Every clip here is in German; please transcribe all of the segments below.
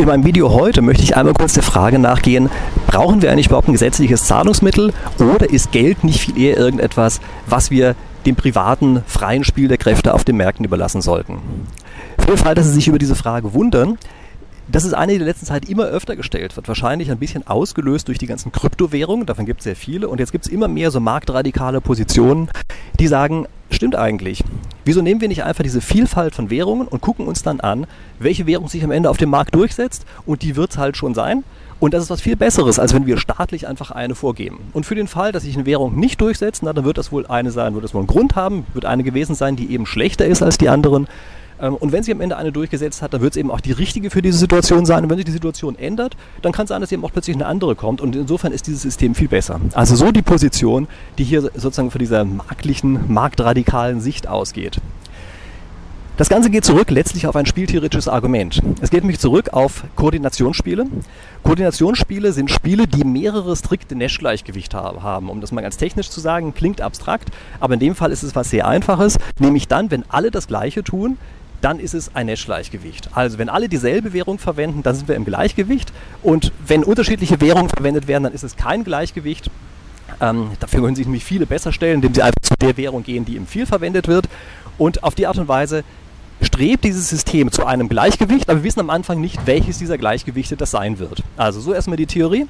In meinem Video heute möchte ich einmal kurz der Frage nachgehen, brauchen wir eigentlich überhaupt ein gesetzliches Zahlungsmittel oder ist Geld nicht viel eher irgendetwas, was wir dem privaten freien Spiel der Kräfte auf den Märkten überlassen sollten? Für den Fall, dass Sie sich über diese Frage wundern, das ist eine, die in der letzten Zeit immer öfter gestellt wird. Wahrscheinlich ein bisschen ausgelöst durch die ganzen Kryptowährungen. Davon gibt es sehr viele. Und jetzt gibt es immer mehr so marktradikale Positionen, die sagen, stimmt eigentlich. Wieso nehmen wir nicht einfach diese Vielfalt von Währungen und gucken uns dann an, welche Währung sich am Ende auf dem Markt durchsetzt und die wird es halt schon sein. Und das ist was viel Besseres, als wenn wir staatlich einfach eine vorgeben. Und für den Fall, dass sich eine Währung nicht durchsetzt, na, dann wird das wohl eine sein, wird das wohl einen Grund haben, wird eine gewesen sein, die eben schlechter ist als die anderen. Ähm, und wenn sie am Ende eine durchgesetzt hat, dann wird es eben auch die richtige für diese Situation sein. Und wenn sich die Situation ändert, dann kann es sein, dass eben auch plötzlich eine andere kommt. Und insofern ist dieses System viel besser. Also so die Position, die hier sozusagen von dieser marktlichen, marktradikalen Sicht ausgeht. Das Ganze geht zurück letztlich auf ein spieltheoretisches Argument. Es geht nämlich zurück auf Koordinationsspiele. Koordinationsspiele sind Spiele, die mehrere strikte Nash-Gleichgewichte haben. Um das mal ganz technisch zu sagen, klingt abstrakt, aber in dem Fall ist es was sehr Einfaches, nämlich dann, wenn alle das Gleiche tun, dann ist es ein Nash-Gleichgewicht. Also wenn alle dieselbe Währung verwenden, dann sind wir im Gleichgewicht. Und wenn unterschiedliche Währungen verwendet werden, dann ist es kein Gleichgewicht. Ähm, dafür können sich nämlich viele besser stellen, indem sie einfach zu der Währung gehen, die im viel verwendet wird. Und auf die Art und Weise strebt dieses System zu einem Gleichgewicht, aber wir wissen am Anfang nicht, welches dieser Gleichgewichte das sein wird. Also so erstmal die Theorie.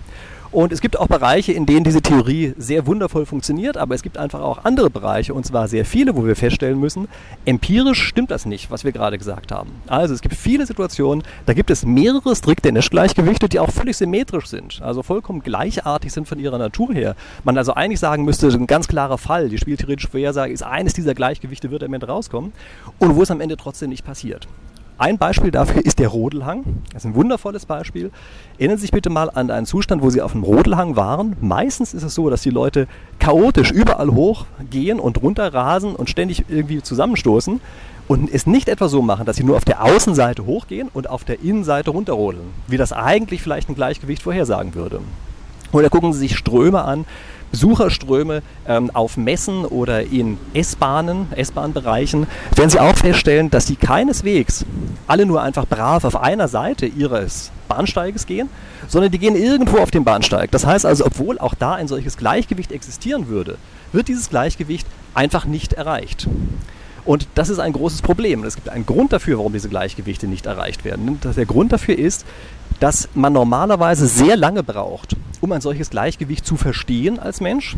Und es gibt auch Bereiche, in denen diese Theorie sehr wundervoll funktioniert, aber es gibt einfach auch andere Bereiche, und zwar sehr viele, wo wir feststellen müssen, empirisch stimmt das nicht, was wir gerade gesagt haben. Also es gibt viele Situationen, da gibt es mehrere strikte Nash-Gleichgewichte, die auch völlig symmetrisch sind, also vollkommen gleichartig sind von ihrer Natur her. Man also eigentlich sagen müsste, ein ganz klarer Fall, die spieltheoretische Vorhersage ist, eines dieser Gleichgewichte wird am Ende rauskommen, und wo es am Ende trotzdem nicht passiert. Ein Beispiel dafür ist der Rodelhang. Das ist ein wundervolles Beispiel. Erinnern Sie sich bitte mal an einen Zustand, wo Sie auf einem Rodelhang waren. Meistens ist es so, dass die Leute chaotisch überall hochgehen und runter rasen und ständig irgendwie zusammenstoßen und es nicht etwa so machen, dass sie nur auf der Außenseite hochgehen und auf der Innenseite runterrodeln, wie das eigentlich vielleicht ein Gleichgewicht vorhersagen würde. Oder gucken Sie sich Ströme an, Besucherströme ähm, auf Messen oder in S-Bahnen, S-Bahn-Bereichen, werden Sie auch feststellen, dass die keineswegs alle nur einfach brav auf einer Seite ihres Bahnsteiges gehen, sondern die gehen irgendwo auf dem Bahnsteig. Das heißt also, obwohl auch da ein solches Gleichgewicht existieren würde, wird dieses Gleichgewicht einfach nicht erreicht. Und das ist ein großes Problem. Es gibt einen Grund dafür, warum diese Gleichgewichte nicht erreicht werden. Der Grund dafür ist, dass man normalerweise sehr lange braucht, um ein solches Gleichgewicht zu verstehen als Mensch.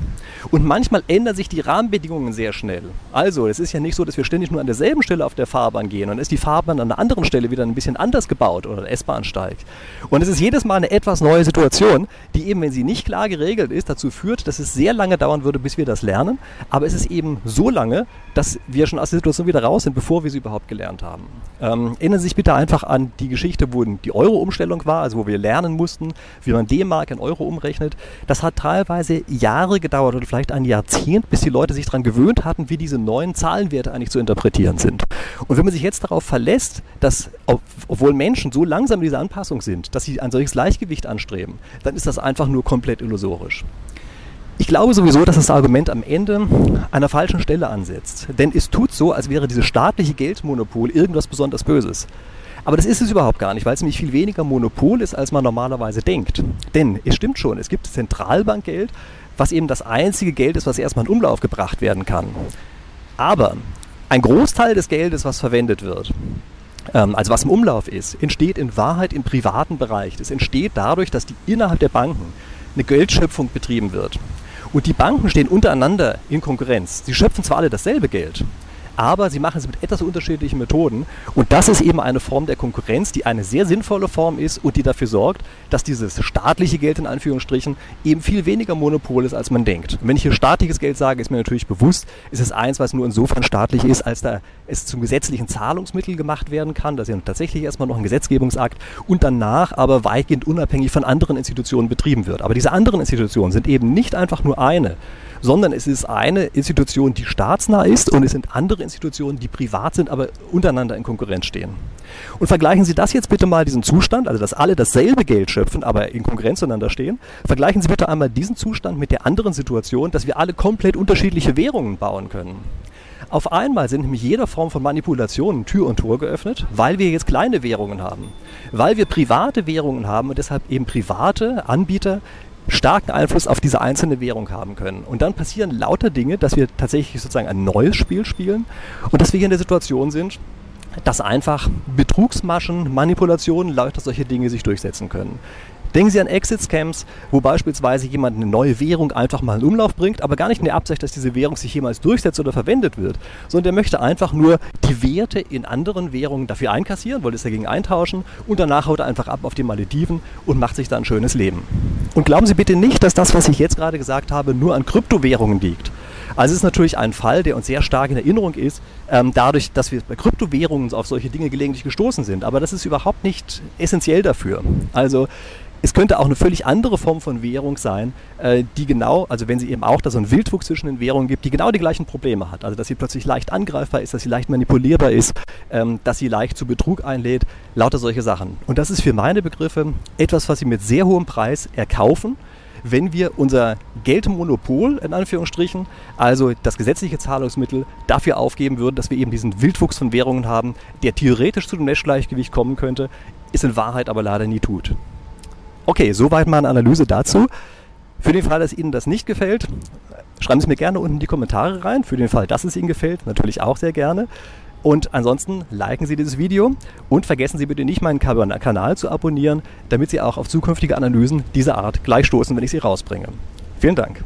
Und manchmal ändern sich die Rahmenbedingungen sehr schnell. Also, es ist ja nicht so, dass wir ständig nur an derselben Stelle auf der Fahrbahn gehen und ist die Fahrbahn an einer anderen Stelle wieder ein bisschen anders gebaut oder der S-Bahnsteig. Und es ist jedes Mal eine etwas neue Situation, die eben, wenn sie nicht klar geregelt ist, dazu führt, dass es sehr lange dauern würde, bis wir das lernen. Aber es ist eben so lange, dass wir schon aus der Situation wieder raus sind, bevor wir sie überhaupt gelernt haben. Ähm, erinnern Sie sich bitte einfach an die Geschichte, wo die Euro-Umstellung war, also wo wir lernen mussten, wie man D-Mark in Euro umrechnet. Das hat teilweise Jahre gedauert oder vielleicht ein Jahrzehnt, bis die Leute sich daran gewöhnt hatten, wie diese neuen Zahlenwerte eigentlich zu interpretieren sind. Und wenn man sich jetzt darauf verlässt, dass, obwohl Menschen so langsam in dieser Anpassung sind, dass sie ein solches Gleichgewicht anstreben, dann ist das einfach nur komplett illusorisch. Ich glaube sowieso, dass das Argument am Ende an einer falschen Stelle ansetzt. Denn es tut so, als wäre dieses staatliche Geldmonopol irgendwas besonders Böses. Aber das ist es überhaupt gar nicht, weil es nämlich viel weniger Monopol ist, als man normalerweise denkt. Denn es stimmt schon, es gibt Zentralbankgeld, was eben das einzige Geld ist, was erstmal in Umlauf gebracht werden kann. Aber ein Großteil des Geldes, was verwendet wird, ähm, also was im Umlauf ist, entsteht in Wahrheit im privaten Bereich. Das entsteht dadurch, dass die innerhalb der Banken eine Geldschöpfung betrieben wird. Und die Banken stehen untereinander in Konkurrenz. Sie schöpfen zwar alle dasselbe Geld, aber sie machen es mit etwas unterschiedlichen Methoden. Und das ist eben eine Form der Konkurrenz, die eine sehr sinnvolle Form ist und die dafür sorgt, dass dieses staatliche Geld in Anführungsstrichen eben viel weniger Monopol ist, als man denkt. Und wenn ich hier staatliches Geld sage, ist mir natürlich bewusst, ist es eins, was nur insofern staatlich ist, als da es zum gesetzlichen Zahlungsmittel gemacht werden kann. Das ist ja tatsächlich erstmal noch ein Gesetzgebungsakt und danach aber weitgehend unabhängig von anderen Institutionen betrieben wird. Aber diese anderen Institutionen sind eben nicht einfach nur eine, sondern es ist eine Institution, die staatsnah ist und es sind andere Institutionen, die privat sind, aber untereinander in Konkurrenz stehen. Und vergleichen Sie das jetzt bitte mal, diesen Zustand, also dass alle dasselbe Geld schöpfen, aber in Konkurrenz zueinander stehen. Vergleichen Sie bitte einmal diesen Zustand mit der anderen Situation, dass wir alle komplett unterschiedliche Währungen bauen können. Auf einmal sind nämlich jeder Form von Manipulation Tür und Tor geöffnet, weil wir jetzt kleine Währungen haben. Weil wir private Währungen haben und deshalb eben private Anbieter starken Einfluss auf diese einzelne Währung haben können. Und dann passieren lauter Dinge, dass wir tatsächlich sozusagen ein neues Spiel spielen und dass wir hier in der Situation sind, dass einfach Betrugsmaschen, Manipulationen, lauter solche Dinge sich durchsetzen können. Denken Sie an Exit-Scams, wo beispielsweise jemand eine neue Währung einfach mal in Umlauf bringt, aber gar nicht in der Absicht, dass diese Währung sich jemals durchsetzt oder verwendet wird, sondern der möchte einfach nur die Werte in anderen Währungen dafür einkassieren, wollte es dagegen eintauschen und danach haut er einfach ab auf die Malediven und macht sich da ein schönes Leben. Und glauben Sie bitte nicht, dass das, was ich jetzt gerade gesagt habe, nur an Kryptowährungen liegt. Also es ist natürlich ein Fall, der uns sehr stark in Erinnerung ist, ähm, dadurch, dass wir bei Kryptowährungen auf solche Dinge gelegentlich gestoßen sind. Aber das ist überhaupt nicht essentiell dafür. Also es könnte auch eine völlig andere Form von Währung sein, äh, die genau, also wenn sie eben auch da so einen Wildwuchs zwischen den Währungen gibt, die genau die gleichen Probleme hat. Also dass sie plötzlich leicht angreifbar ist, dass sie leicht manipulierbar ist, ähm, dass sie leicht zu Betrug einlädt, lauter solche Sachen. Und das ist für meine Begriffe etwas, was sie mit sehr hohem Preis erkaufen wenn wir unser Geldmonopol, in Anführungsstrichen, also das gesetzliche Zahlungsmittel, dafür aufgeben würden, dass wir eben diesen Wildwuchs von Währungen haben, der theoretisch zu dem Meshgleichgewicht kommen könnte, ist in Wahrheit aber leider nie tut. Okay, soweit mal eine Analyse dazu. Für den Fall, dass Ihnen das nicht gefällt, schreiben Sie mir gerne unten in die Kommentare rein. Für den Fall, dass es Ihnen gefällt, natürlich auch sehr gerne. Und ansonsten liken Sie dieses Video und vergessen Sie bitte nicht, meinen Kanal zu abonnieren, damit Sie auch auf zukünftige Analysen dieser Art gleich stoßen, wenn ich sie rausbringe. Vielen Dank.